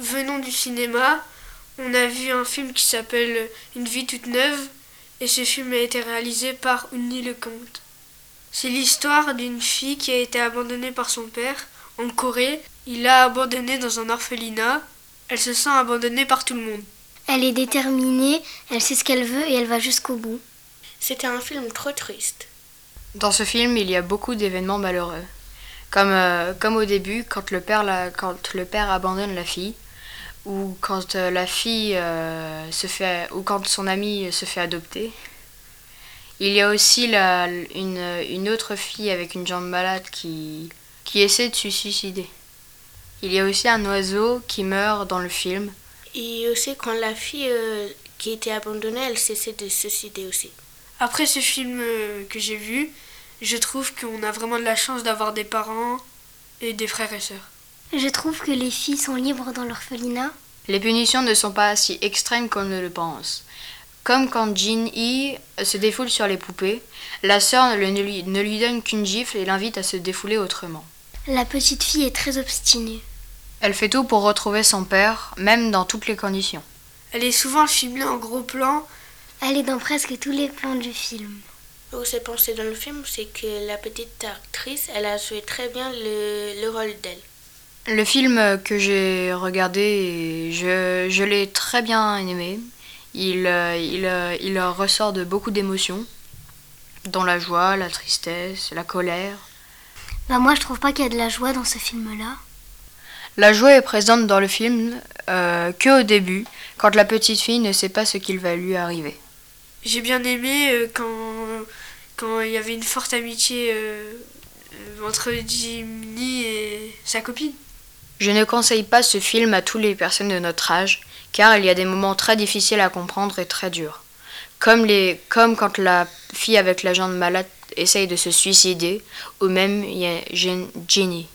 venons du cinéma. On a vu un film qui s'appelle Une vie toute neuve et ce film a été réalisé par Uni Lecomte. C'est l'histoire d'une fille qui a été abandonnée par son père en Corée. Il l'a abandonnée dans un orphelinat. Elle se sent abandonnée par tout le monde. Elle est déterminée, elle sait ce qu'elle veut et elle va jusqu'au bout. C'était un film trop triste. Dans ce film, il y a beaucoup d'événements malheureux. Comme, euh, comme au début, quand le, père la- quand le père abandonne la fille, ou quand euh, la fille euh, se fait, ou quand son ami se fait adopter. Il y a aussi la, une, une autre fille avec une jambe malade qui, qui essaie de se suicider. Il y a aussi un oiseau qui meurt dans le film. Et aussi quand la fille euh, qui était abandonnée, elle cessait de se suicider aussi. Après ce film que j'ai vu, je trouve qu'on a vraiment de la chance d'avoir des parents et des frères et sœurs. Je trouve que les filles sont libres dans l'orphelinat. Les punitions ne sont pas si extrêmes qu'on ne le pense. Comme quand Jin Hee se défoule sur les poupées, la sœur ne lui, ne lui donne qu'une gifle et l'invite à se défouler autrement. La petite fille est très obstinée. Elle fait tout pour retrouver son père, même dans toutes les conditions. Elle est souvent filmée en gros plan. Elle est dans presque tous les plans du film. Où c'est pensé dans le film, c'est que la petite actrice, elle a joué très bien le, le rôle d'elle. Le film que j'ai regardé, je, je l'ai très bien aimé. Il, il, il ressort de beaucoup d'émotions, dont la joie, la tristesse, la colère. Bah moi je trouve pas qu'il y a de la joie dans ce film-là. La joie est présente dans le film euh, que au début, quand la petite fille ne sait pas ce qu'il va lui arriver. J'ai bien aimé euh, quand, quand il y avait une forte amitié euh, euh, entre Jimmy et sa copine. Je ne conseille pas ce film à toutes les personnes de notre âge, car il y a des moments très difficiles à comprendre et très durs. Comme, les, comme quand la fille avec la jambe malade essaye de se suicider, ou même il y a Jenny.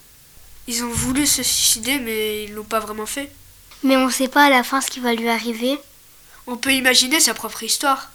Ils ont voulu se suicider, mais ils l'ont pas vraiment fait. Mais on sait pas à la fin ce qui va lui arriver. On peut imaginer sa propre histoire.